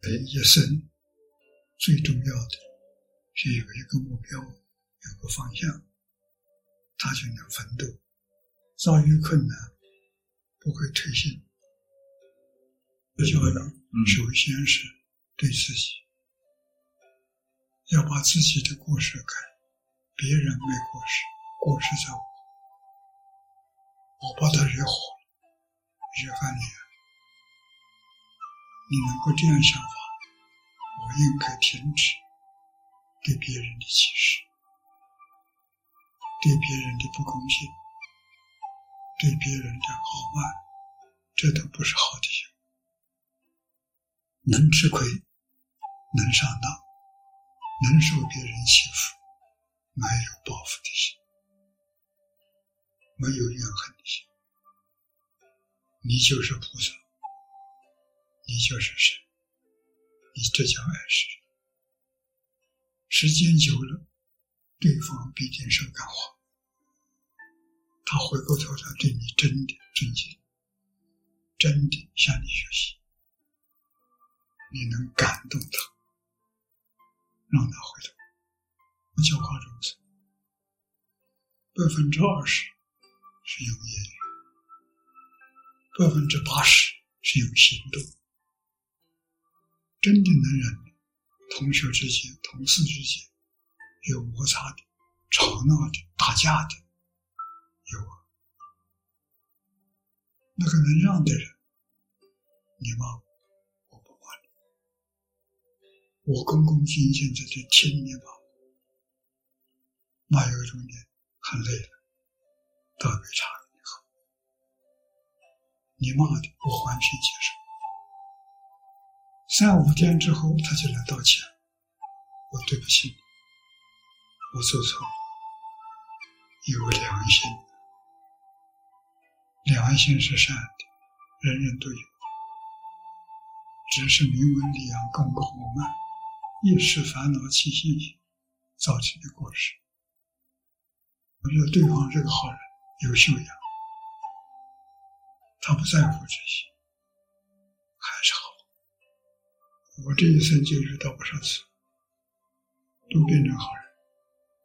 人一生最重要的是有一个目标，有个方向，他就能奋斗，遭遇困难不会退心。这教育首先是对自己，要把自己的故事改，别人没故事，故事在我，我把他惹火了，惹翻脸。你能够这样想法，我应该停止对别人的歧视，对别人的不公平，对别人的傲慢，这都不是好的行为。能吃亏，能上当，能受别人欺负，没有报复的心，没有怨恨的心，你就是菩萨。你就是神，你这叫爱世人。时间久了，对方必定受感化，他回过头来对你真的尊敬，真的向你学习，你能感动他，让他回头。我讲话如此，百分之二十是用言语，百分之八十是用行动。真的能忍，同学之间、同事之间有摩擦的、吵闹的、打架的，有啊。那个能让的人，你骂我，我不骂你，我恭恭敬敬在这听你骂我。骂有一种人很累了，倒杯茶给你喝，你骂的我欢喜接受。三五天之后，他就来道歉。我对不起你，我做错了。有良心，良心是善的，人人都有。只是名闻利养，功高我慢，一时烦恼起心性，造成的过失。我觉得对方是个好人，有修养，他不在乎这些，我这一生就遇到不少次，都变成好人。